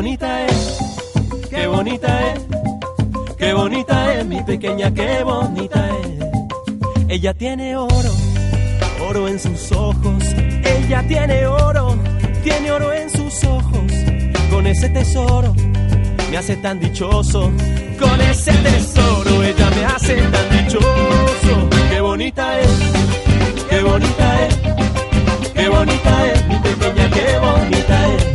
bonita es, qué bonita es, qué bonita es mi pequeña, qué bonita es. Ella tiene oro, oro en sus ojos. Ella tiene oro, tiene oro en sus ojos. Con ese tesoro me hace tan dichoso. Con ese tesoro ella me hace tan dichoso. Qué bonita es, qué bonita es, qué bonita es mi pequeña, qué bonita es.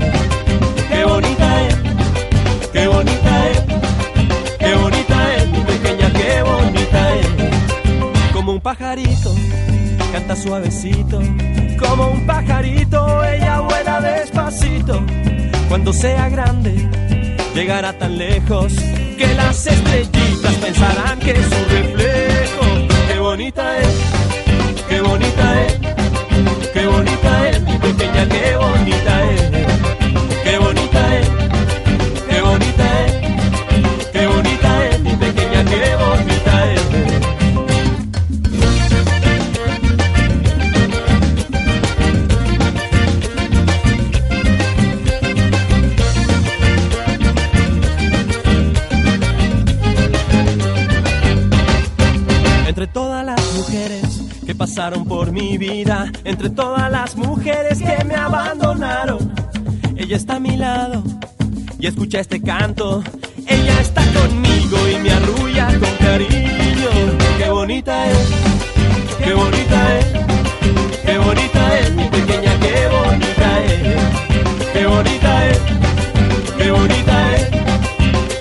Pajarito, canta suavecito. Como un pajarito, ella vuela despacito. Cuando sea grande, llegará tan lejos que las estrellitas pensarán que es su reflejo. Qué bonita es, qué bonita es, qué bonita es mi pequeña, qué bonita es. Mi lado y escucha este canto. Ella está conmigo y me arrulla con cariño. Qué bonita es, qué bonita es, qué bonita es mi pequeña, qué bonita es, qué bonita es, qué bonita es,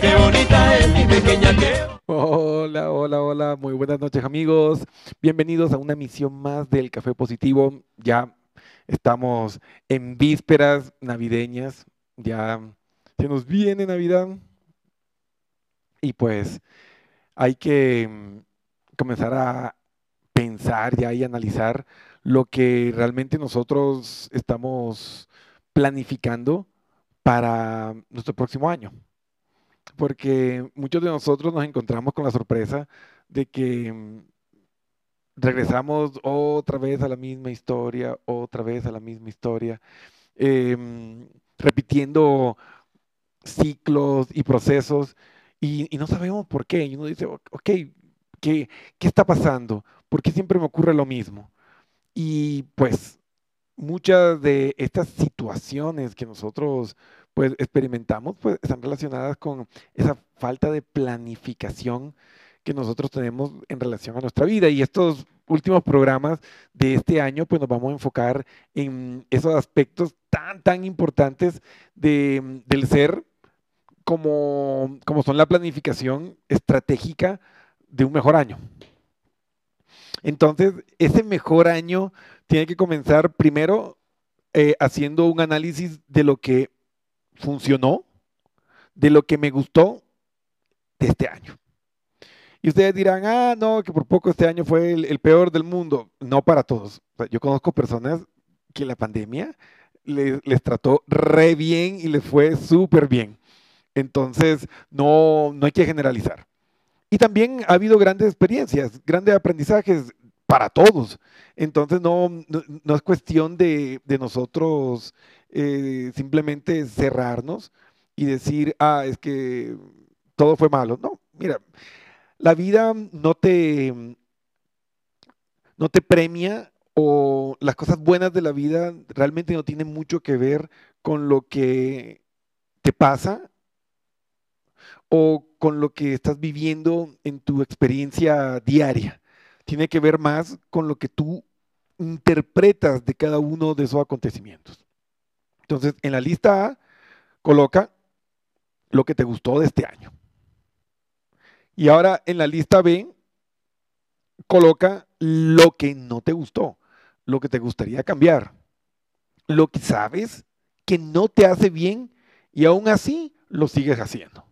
qué bonita es mi pequeña, qué Hola, hola, hola, muy buenas noches amigos. Bienvenidos a una emisión más del Café Positivo. Ya estamos en vísperas navideñas, ya se nos viene Navidad. Y pues hay que mm, comenzar a pensar ya y analizar lo que realmente nosotros estamos planificando para nuestro próximo año. Porque muchos de nosotros nos encontramos con la sorpresa de que mm, regresamos otra vez a la misma historia, otra vez a la misma historia, em, repitiendo ciclos y procesos y, y no sabemos por qué. Y uno dice, "O- ok, ¿qué, ¿qué está pasando? ¿Por qué siempre me ocurre lo mismo? Y pues muchas de estas situaciones que nosotros pues experimentamos pues están relacionadas con esa falta de planificación que nosotros tenemos en relación a nuestra vida y estos últimos programas de este año pues nos vamos a enfocar en esos aspectos tan tan importantes de, del ser como, como son la planificación estratégica de un mejor año. Entonces, ese mejor año tiene que comenzar primero eh, haciendo un análisis de lo que funcionó, de lo que me gustó de este año. Y ustedes dirán, ah, no, que por poco este año fue el, peor del mundo. No para todos. Yo conozco personas que la pandemia les, trató re bien y les fue súper bien. Entonces, no, no hay que generalizar. Y también ha habido grandes experiencias, grandes aprendizajes para todos. Entonces no, no, es cuestión de, de nosotros eh, simplemente cerrarnos y decir, ah, es que todo fue malo. No, mira, la vida no te, no te premia o las cosas buenas de la vida realmente no tienen mucho que ver con lo que te pasa o con lo que estás viviendo en tu experiencia diaria. Tiene que ver más con lo que tú interpretas de cada uno de esos acontecimientos. Entonces, en la lista A, coloca lo que te gustó de este año. Y ahora en la lista B, coloca lo que no te gustó, lo que te gustaría cambiar, lo que sabes que no te hace bien y aún así lo sigues haciendo.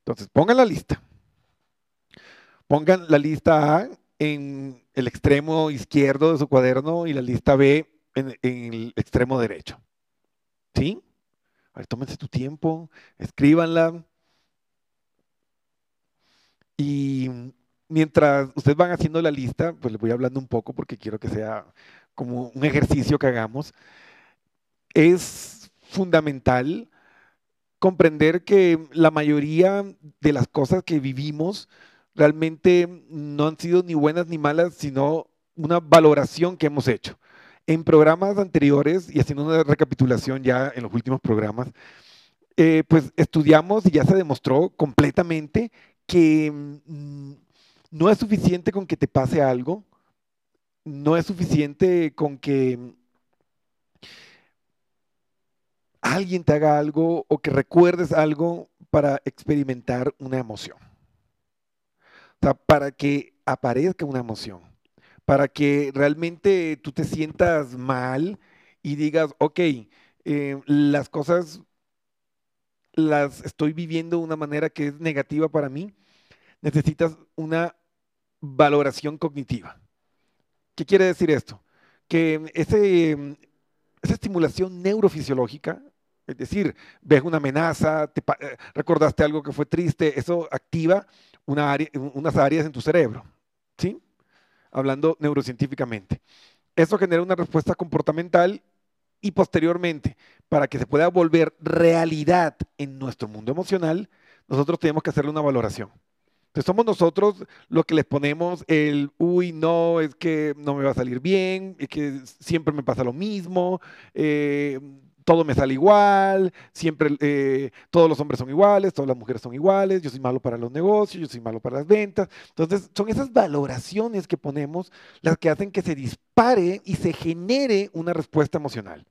Entonces, pongan la lista. Pongan la lista A en el extremo izquierdo de su cuaderno y la lista B en, el extremo derecho. ¿Sí? A ver, tómense tu tiempo, escríbanla. Y mientras ustedes van haciendo la lista, pues les voy hablando un poco porque quiero que sea como un ejercicio que hagamos. Es fundamental comprender que la mayoría de las cosas que vivimos realmente no han sido ni buenas ni malas, sino una valoración que hemos hecho. En programas anteriores, y haciendo una recapitulación ya en los últimos programas, eh, pues estudiamos y ya se demostró completamente que mm, no es suficiente con que te pase algo, no es suficiente con que alguien te haga algo o que recuerdes algo para experimentar una emoción. O sea, para que aparezca una emoción, para que realmente tú te sientas mal y digas, ok, eh, las cosas las estoy viviendo de una manera que es negativa para mí, necesitas una valoración cognitiva. ¿Qué quiere decir esto? Que ese, esa estimulación neurofisiológica, es decir, ves una amenaza, te, eh, recordaste algo que fue triste, eso activa una área, unas áreas en tu cerebro, ¿sí? Hablando neurocientíficamente. Eso genera una respuesta comportamental y posteriormente, para que se pueda volver realidad en nuestro mundo emocional, nosotros tenemos que hacerle una valoración. Entonces somos nosotros los que les ponemos el, uy, no, es que no me va a salir bien, es que siempre me pasa lo mismo, eh, todo me sale igual, siempre eh, todos los hombres son iguales, todas las mujeres son iguales, yo soy malo para los negocios, yo soy malo para las ventas. Entonces, son esas valoraciones que ponemos las que hacen que se dispare y se genere una respuesta emocional.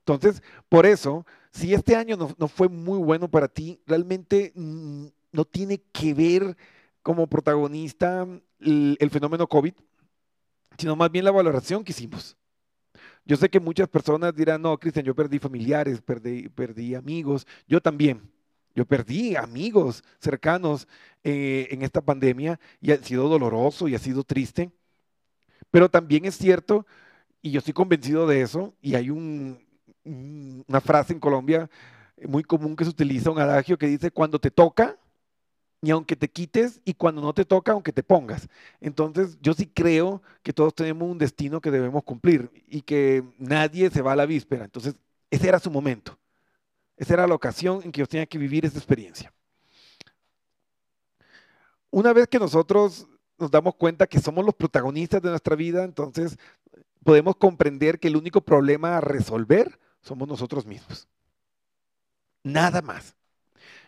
Entonces, por eso, si este año no, fue muy bueno para ti, realmente no tiene que ver como protagonista el, el fenómeno COVID, sino más bien la valoración que hicimos. Yo sé que muchas personas dirán, no, Cristian, yo perdí familiares, perdí, perdí amigos, yo también. Yo perdí amigos cercanos eh, en esta pandemia y ha sido doloroso y ha sido triste. Pero también es cierto, y yo estoy convencido de eso, y hay un, una frase en Colombia muy común que se utiliza, un adagio que dice, cuando te toca, ni aunque te quites y cuando no te toca, aunque te pongas. Entonces, yo sí creo que todos tenemos un destino que debemos cumplir y que nadie se va a la víspera. Entonces, ese era su momento. Esa era la ocasión en que yo tenía que vivir esa experiencia. Una vez que nosotros nos damos cuenta que somos los protagonistas de nuestra vida, entonces podemos comprender que el único problema a resolver somos nosotros mismos. Nada más.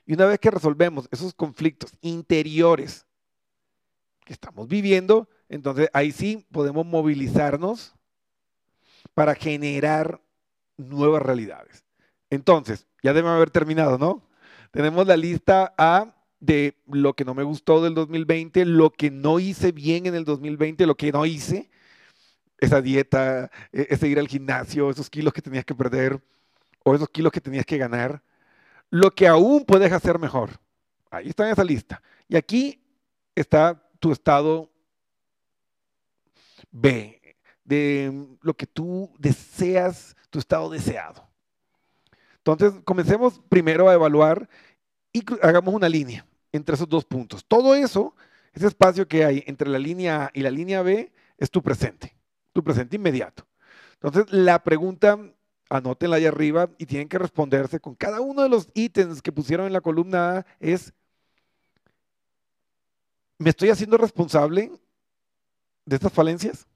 Y una vez que resolvemos esos conflictos interiores que estamos viviendo, entonces ahí sí podemos movilizarnos para generar nuevas realidades. Entonces, ya debe haber terminado, ¿no? Tenemos la lista A de lo que no me gustó del 2020, lo que no hice bien en el 2020, lo que no hice, esa dieta, e-, ese ir al gimnasio, esos kilos que tenías que perder o esos kilos que tenías que ganar lo que aún puedes hacer mejor. Ahí está en esa lista. Y aquí está tu estado B, de lo que tú deseas, tu estado deseado. Entonces, comencemos primero a evaluar y hagamos una línea entre esos dos puntos. Todo eso, ese espacio que hay entre la línea A y la línea B, es tu presente, tu presente inmediato. Entonces, la pregunta anótenla ahí arriba y tienen que responderse con cada uno de los ítems que pusieron en la columna A es, ¿me estoy haciendo responsable de estas falencias?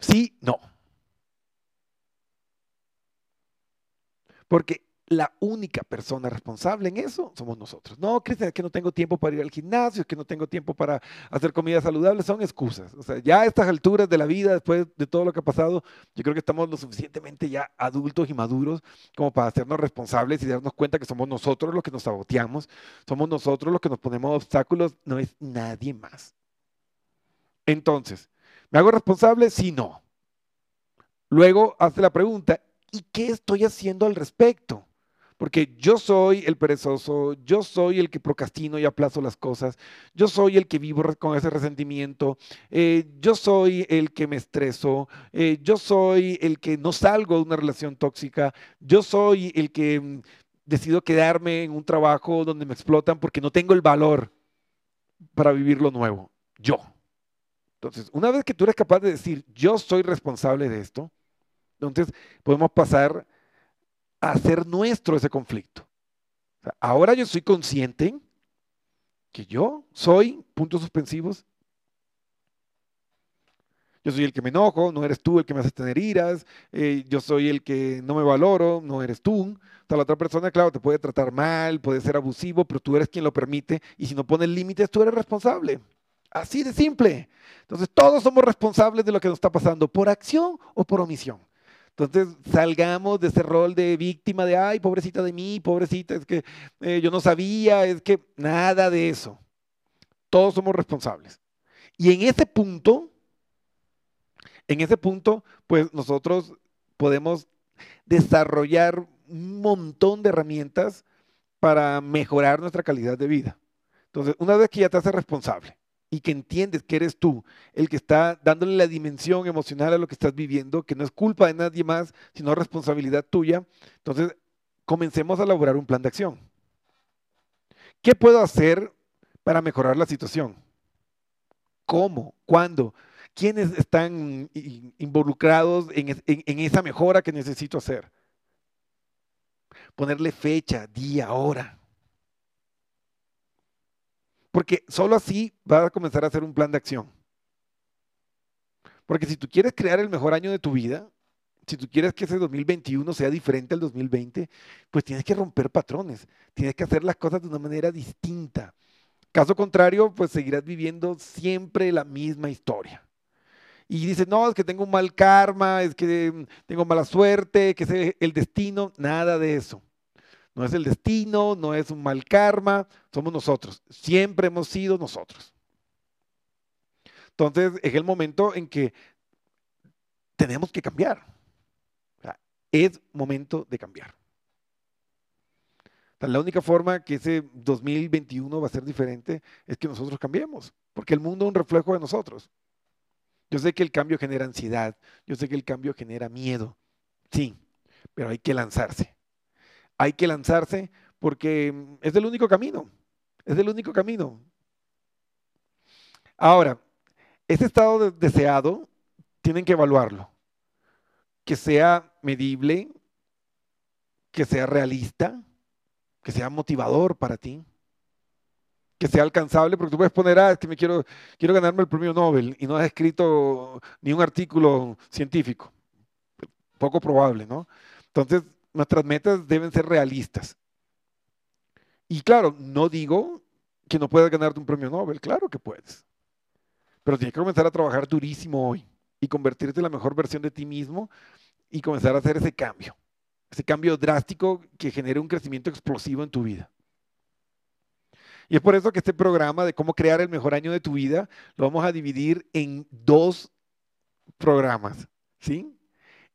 Sí, no. Porque la única persona responsable en eso somos nosotros. No, Cristian, es que no tengo tiempo para ir al gimnasio, es que no tengo tiempo para hacer comida saludable, son excusas. O sea, ya a estas alturas de la vida, después de todo lo que ha pasado, yo creo que estamos lo suficientemente ya adultos y maduros como para hacernos responsables y darnos cuenta que somos nosotros los que nos saboteamos, somos nosotros los que nos ponemos obstáculos, no es nadie más. Entonces, ¿me hago responsable? Sí, no. Luego hace la pregunta, ¿y qué estoy haciendo al respecto? Porque yo soy el perezoso, yo soy el que procrastino y aplazo las cosas, yo soy el que vivo con ese resentimiento, eh, yo soy el que me estreso, eh, yo soy el que no salgo de una relación tóxica, yo soy el que mm, decido quedarme en un trabajo donde me explotan porque no tengo el valor para vivir lo nuevo. Yo. Entonces, una vez que tú eres capaz de decir, yo soy responsable de esto, entonces podemos pasar hacer nuestro ese conflicto. ahora yo soy consciente que yo soy, puntos suspensivos, yo soy el que me enojo, no eres tú el que me hace tener iras, eh, yo soy el que no me valoro, no eres tú. O la otra persona, claro, te puede tratar mal, puede ser abusivo, pero tú eres quien lo permite y si no pones límites, tú eres responsable. Así de simple. Entonces, todos somos responsables de lo que nos está pasando, por acción o por omisión. Entonces, salgamos de ese rol de víctima de, ay, pobrecita de mí, pobrecita, es que eh, yo no sabía, es que nada de eso. Todos somos responsables. Y en ese punto, en ese punto, pues nosotros podemos desarrollar un montón de herramientas para mejorar nuestra calidad de vida. Entonces, una vez que ya te haces responsable, y que entiendes que eres tú el que está dándole la dimensión emocional a lo que estás viviendo, que no es culpa de nadie más, sino responsabilidad tuya, entonces comencemos a elaborar un plan de acción. ¿Qué puedo hacer para mejorar la situación? ¿Cómo? ¿Cuándo? ¿Quiénes están involucrados en, en esa mejora que necesito hacer? Ponerle fecha, día, hora. Porque solo así vas a comenzar a hacer un plan de acción. Porque si tú quieres crear el mejor año de tu vida, si tú quieres que ese 2021 sea diferente al 2020, pues tienes que romper patrones, tienes que hacer las cosas de una manera distinta. Caso contrario, pues seguirás viviendo siempre la misma historia. Y dices, no, es que tengo un mal karma, es que tengo mala suerte, que es el destino, nada de eso. No es el destino, no es un mal karma, somos nosotros. Siempre hemos sido nosotros. Entonces es el momento en que tenemos que cambiar. es momento de cambiar. la única forma que ese 2021 va a ser diferente es que nosotros cambiemos, porque el mundo es un reflejo de nosotros. Yo sé que el cambio genera ansiedad, yo sé que el cambio genera miedo, sí, pero hay que lanzarse hay que lanzarse porque mm, es el único camino, es el único camino. Ahora, ese estado deseado tienen que evaluarlo, que sea medible, que sea realista, que sea motivador para ti, que sea alcanzable, porque tú puedes poner, ah, es que me quiero, quiero ganarme el premio Nobel y no has escrito ni un artículo científico. Poco probable, ¿no? Entonces, nuestras metas deben ser realistas. Y claro, no digo que no puedas ganarte un premio Nobel, claro que puedes. Pero tienes que comenzar a trabajar durísimo hoy y convertirte en la mejor versión de ti mismo y comenzar a hacer ese cambio, ese cambio drástico que genere un crecimiento explosivo en tu vida. Y es por eso que este programa de cómo crear el mejor año de tu vida lo vamos a dividir en dos programas, ¿sí?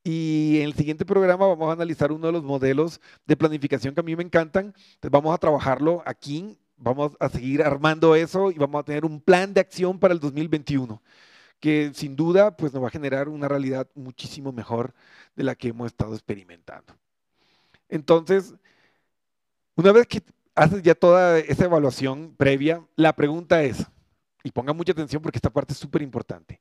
Y en el siguiente programa vamos a analizar uno de los modelos de planificación que a mí me encantan. Entonces vamos a trabajarlo aquí, vamos a seguir armando eso y vamos a tener un plan de acción para el 2021 que sin duda pues nos va a generar una realidad muchísimo mejor de la que hemos estado experimentando. Entonces, una vez que haces ya toda esa evaluación previa, la pregunta es, y ponga mucha atención porque esta parte es súper importante,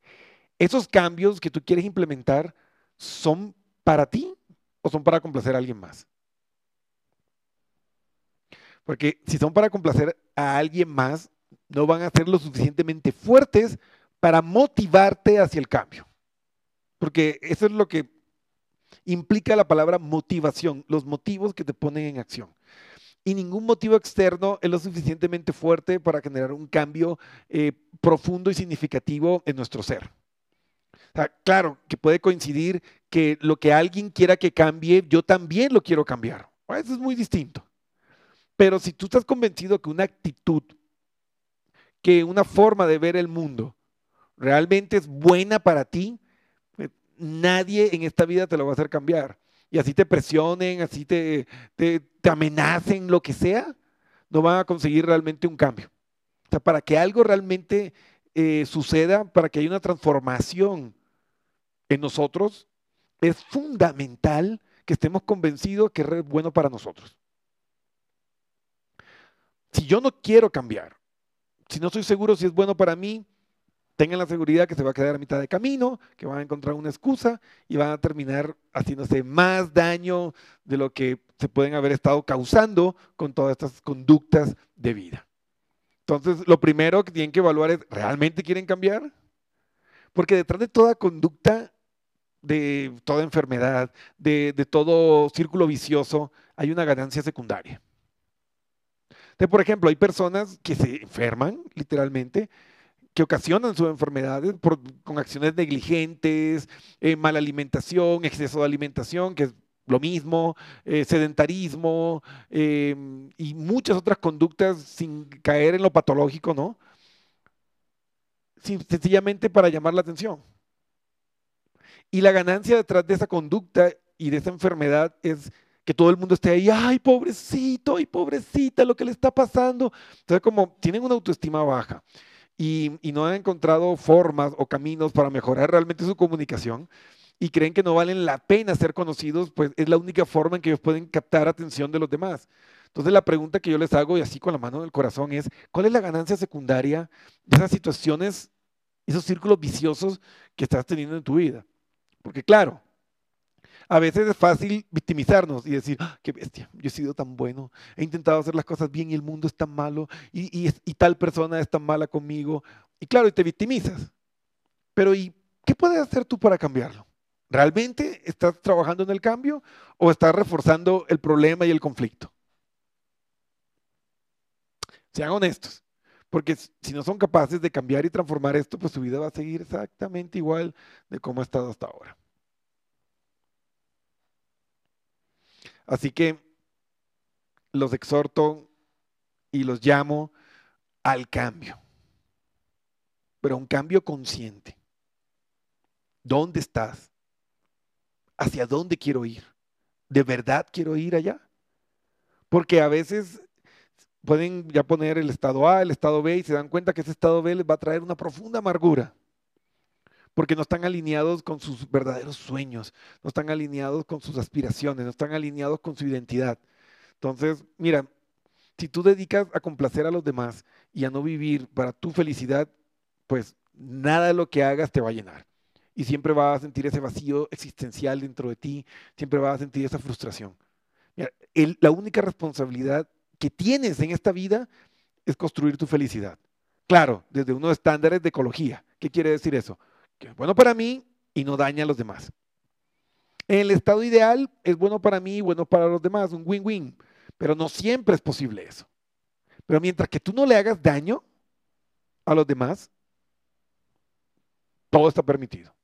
esos cambios que tú quieres implementar, ¿son para ti o son para complacer a alguien más? Porque si son para complacer a alguien más, no van a ser lo suficientemente fuertes para motivarte hacia el cambio. Porque eso es lo que implica la palabra motivación, los motivos que te ponen en acción. Y ningún motivo externo es lo suficientemente fuerte para generar un cambio eh, profundo y significativo en nuestro ser claro, que puede coincidir que lo que alguien quiera que cambie, yo también lo quiero cambiar. Eso es muy distinto. Pero si tú estás convencido que una actitud, que una forma de ver el mundo realmente es buena para ti, pues, nadie en esta vida te lo va a hacer cambiar. Y así te presionen, así te, te, amenacen, lo que sea, no van a conseguir realmente un cambio. Para que algo realmente eh, suceda, para que haya una transformación en nosotros, es fundamental que estemos convencidos que es bueno para nosotros. Si yo no quiero cambiar, si no estoy seguro si es bueno para mí, tengan la seguridad que se va a quedar a mitad de camino, que van a encontrar una excusa y van a terminar haciéndose más daño de lo que se pueden haber estado causando con todas estas conductas de vida. Entonces, lo primero que tienen que evaluar es, ¿realmente quieren cambiar? Porque detrás de toda conducta, de toda enfermedad, de, todo círculo vicioso, hay una ganancia secundaria. Por ejemplo, hay personas que se enferman, literalmente, que ocasionan sus enfermedades con acciones negligentes, eh, mala alimentación, exceso de alimentación, que es lo mismo, eh, sedentarismo em, y muchas otras conductas sin caer en lo patológico, ¿no? sencillamente para llamar la atención. Y la ganancia detrás de esa conducta y de esa enfermedad es que todo el mundo esté ahí, ay, pobrecito, ay, pobrecita, lo que le está pasando. Entonces, como tienen una autoestima baja y, no han encontrado formas o caminos para mejorar realmente su comunicación y creen que no valen la pena ser conocidos, pues es la única forma en que ellos pueden captar atención de los demás. Entonces la pregunta que yo les hago y así con la mano en el corazón es, ¿cuál es la ganancia secundaria de esas situaciones, esos círculos viciosos que estás teniendo en tu vida? Porque claro, a veces es fácil victimizarnos y decir, ah, qué bestia, yo he sido tan bueno, he intentado hacer las cosas bien y el mundo es tan malo y, tal persona es tan mala conmigo. Y claro, y te victimizas. Pero ¿y qué puedes hacer tú para cambiarlo? ¿Realmente estás trabajando en el cambio o estás reforzando el problema y el conflicto? Sean honestos, porque si no son capaces de cambiar y transformar esto, pues su vida va a seguir exactamente igual de como ha estado hasta ahora. Así que los exhorto y los llamo al cambio, pero un cambio consciente. ¿Dónde estás? ¿Hacia dónde quiero ir? ¿De verdad quiero ir allá? Porque a veces pueden ya poner el estado A, el estado B y se dan cuenta que ese estado B les va a traer una profunda amargura porque no están alineados con sus verdaderos sueños, no están alineados con sus aspiraciones, no están alineados con su identidad. Entonces, mira, si tú dedicas a complacer a los demás y a no vivir para tu felicidad, pues nada de lo que hagas te va a llenar. Y siempre vas a sentir ese vacío existencial dentro de ti, siempre vas a sentir esa frustración. La única responsabilidad que tienes en esta vida es construir tu felicidad. Claro, desde unos estándares de ecología. ¿Qué quiere decir eso? que es bueno para mí y no daña a los demás. En el estado ideal es bueno para mí y bueno para los demás, un win-win, pero no siempre es posible eso. Pero mientras que tú no le hagas daño a los demás, todo está permitido.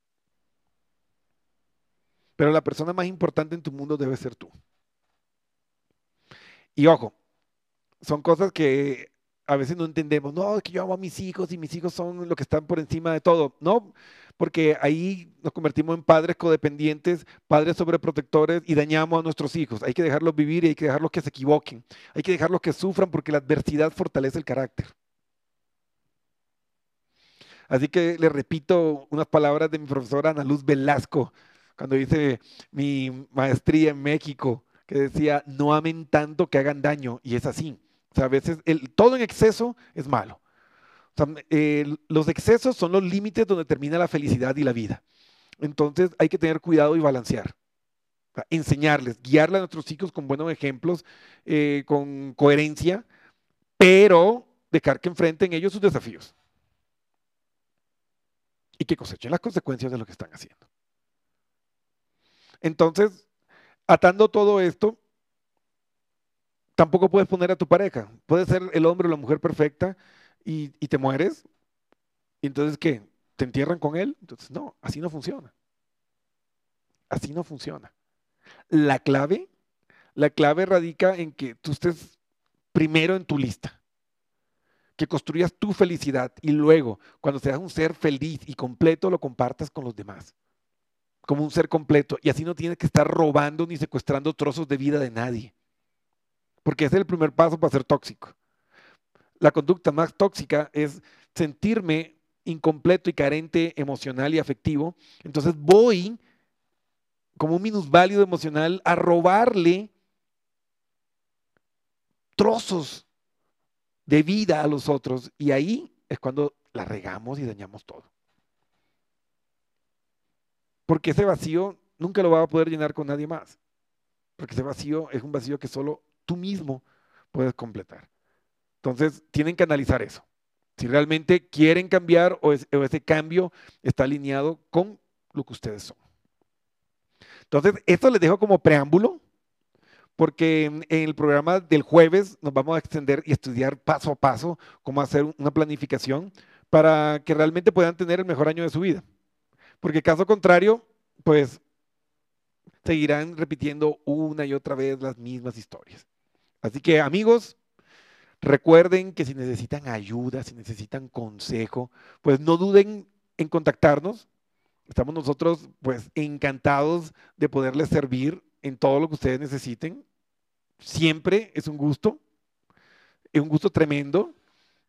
Pero la persona más importante en tu mundo debe ser tú. Y ojo, son cosas que a veces no entendemos. No, es que yo amo a mis hijos y mis hijos son lo que están por encima de todo. No, porque ahí nos convertimos en padres codependientes, padres sobreprotectores y dañamos a nuestros hijos. Hay que dejarlos vivir y hay que dejarlos que se equivoquen. Hay que dejarlos que sufran porque la adversidad fortalece el carácter. Así que le repito unas palabras de mi profesora Ana Luz Velasco, cuando hice mi maestría en México, que decía, no amen tanto que hagan daño. Y es así. O sea, a veces todo en exceso es malo los excesos son los límites donde termina la felicidad y la vida. Entonces hay que tener cuidado y balancear. enseñarles, guiarle a nuestros hijos con buenos ejemplos, eh, con coherencia, pero dejar que enfrenten ellos sus desafíos. Y que cosechen las consecuencias de lo que están haciendo. Entonces, atando todo esto, tampoco puedes poner a tu pareja. Puede ser el hombre o la mujer perfecta, y, te mueres, ¿y entonces qué? ¿Te entierran con él? Entonces, no, así no funciona. Así no funciona. La clave, la clave radica en que tú estés primero en tu lista, que construyas tu felicidad y luego, cuando seas un ser feliz y completo, lo compartas con los demás, como un ser completo. Y así no tienes que estar robando ni secuestrando trozos de vida de nadie, porque ese es el primer paso para ser tóxico la conducta más tóxica es sentirme incompleto y carente emocional y afectivo. Entonces voy como un minusválido emocional a robarle trozos de vida a los otros y ahí es cuando la regamos y dañamos todo. Porque ese vacío nunca lo va a poder llenar con nadie más. Porque ese vacío es un vacío que solo tú mismo puedes completar. Entonces, tienen que analizar eso. Si realmente quieren cambiar o, ese cambio está alineado con lo que ustedes son. Entonces, esto les dejo como preámbulo, porque en el programa del jueves nos vamos a extender y estudiar paso a paso cómo hacer una planificación para que realmente puedan tener el mejor año de su vida. Porque caso contrario, pues seguirán repitiendo una y otra vez las mismas historias. Así que amigos, recuerden que si necesitan ayuda, si necesitan consejo, pues no duden en contactarnos. Estamos nosotros pues encantados de poderles servir en todo lo que ustedes necesiten. Siempre es un gusto, es un gusto tremendo.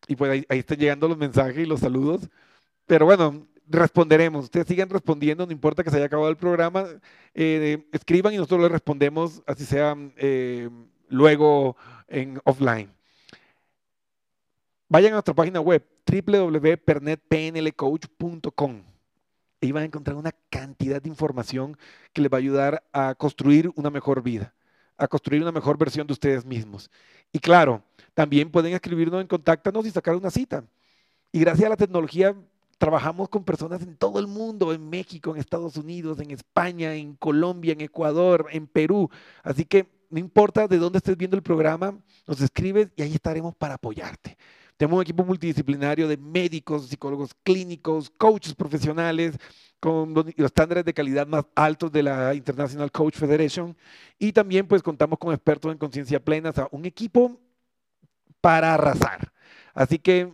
Y pues ahí, ahí están llegando los mensajes y los saludos. Pero bueno, responderemos. Ustedes sigan respondiendo, no importa que se haya acabado el programa. Eh, escriban y nosotros les respondemos, así sea eh, luego en offline. Vayan a nuestra página web www.pernetpnlcoach.com y van a encontrar una cantidad de información que les va a ayudar a construir una mejor vida, a construir una mejor versión de ustedes mismos. Y claro, también pueden escribirnos en Contáctanos y sacar una cita. Y gracias a la tecnología Trabajamos con personas en todo el mundo, en México, en Estados Unidos, en España, en Colombia, en Ecuador, en Perú. Así que no importa de dónde estés viendo el programa, nos escribes y ahí estaremos para apoyarte. Tenemos un equipo multidisciplinario de médicos, psicólogos clínicos, coaches profesionales, con los estándares de calidad más altos de la International Coach Federation. Y también pues contamos con expertos en conciencia plena, o sea, un equipo para arrasar. Así que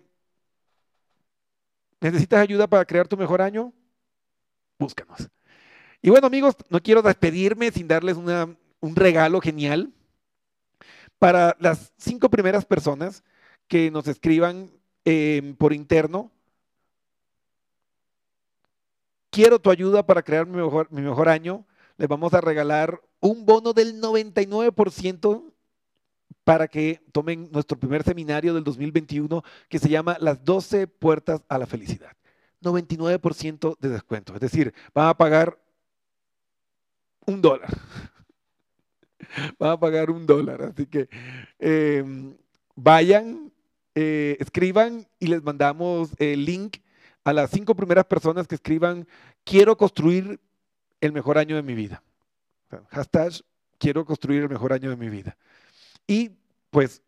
¿Necesitas ayuda para crear tu mejor año? Búscanos. Y bueno, amigos, no quiero despedirme sin darles un regalo genial para las cinco primeras personas que nos escriban em, por interno. Quiero tu ayuda para crear mi mejor, mi mejor año. Les vamos a regalar un bono del 99% para que tomen nuestro primer seminario del 2021 que se llama Las 12 puertas a la felicidad. 99% de descuento, es decir, van a pagar un dólar. Van a pagar un dólar, así que em, vayan, eh, escriban y les mandamos el link a las cinco primeras personas que escriban, quiero construir el mejor año de mi vida. Hashtag, quiero construir el mejor año de mi vida. Y pues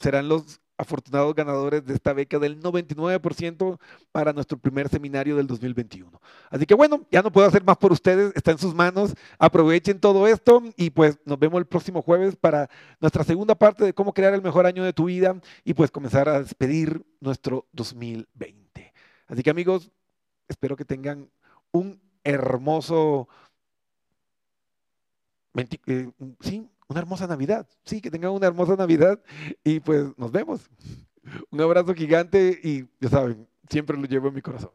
serán los afortunados ganadores de esta beca del 99% para nuestro primer seminario del 2021. Así que bueno, ya no puedo hacer más por ustedes, está en sus manos. Aprovechen todo esto y pues nos vemos el próximo jueves para nuestra segunda parte de cómo crear el mejor año de tu vida y pues comenzar a despedir nuestro 2020. Así que amigos, espero que tengan un hermoso... Eh, sí, una hermosa Navidad. Sí, que tengan una hermosa Navidad y pues nos vemos. Un abrazo gigante y ya saben, siempre lo llevo en mi corazón.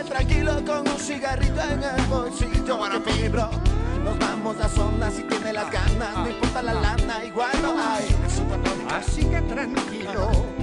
Tranquilo con un cigarrito en el bolsillo. Bueno, bro, nos vamos a zona si tiene las ganas, no importa la lana, igual no hay. Así que tranquilo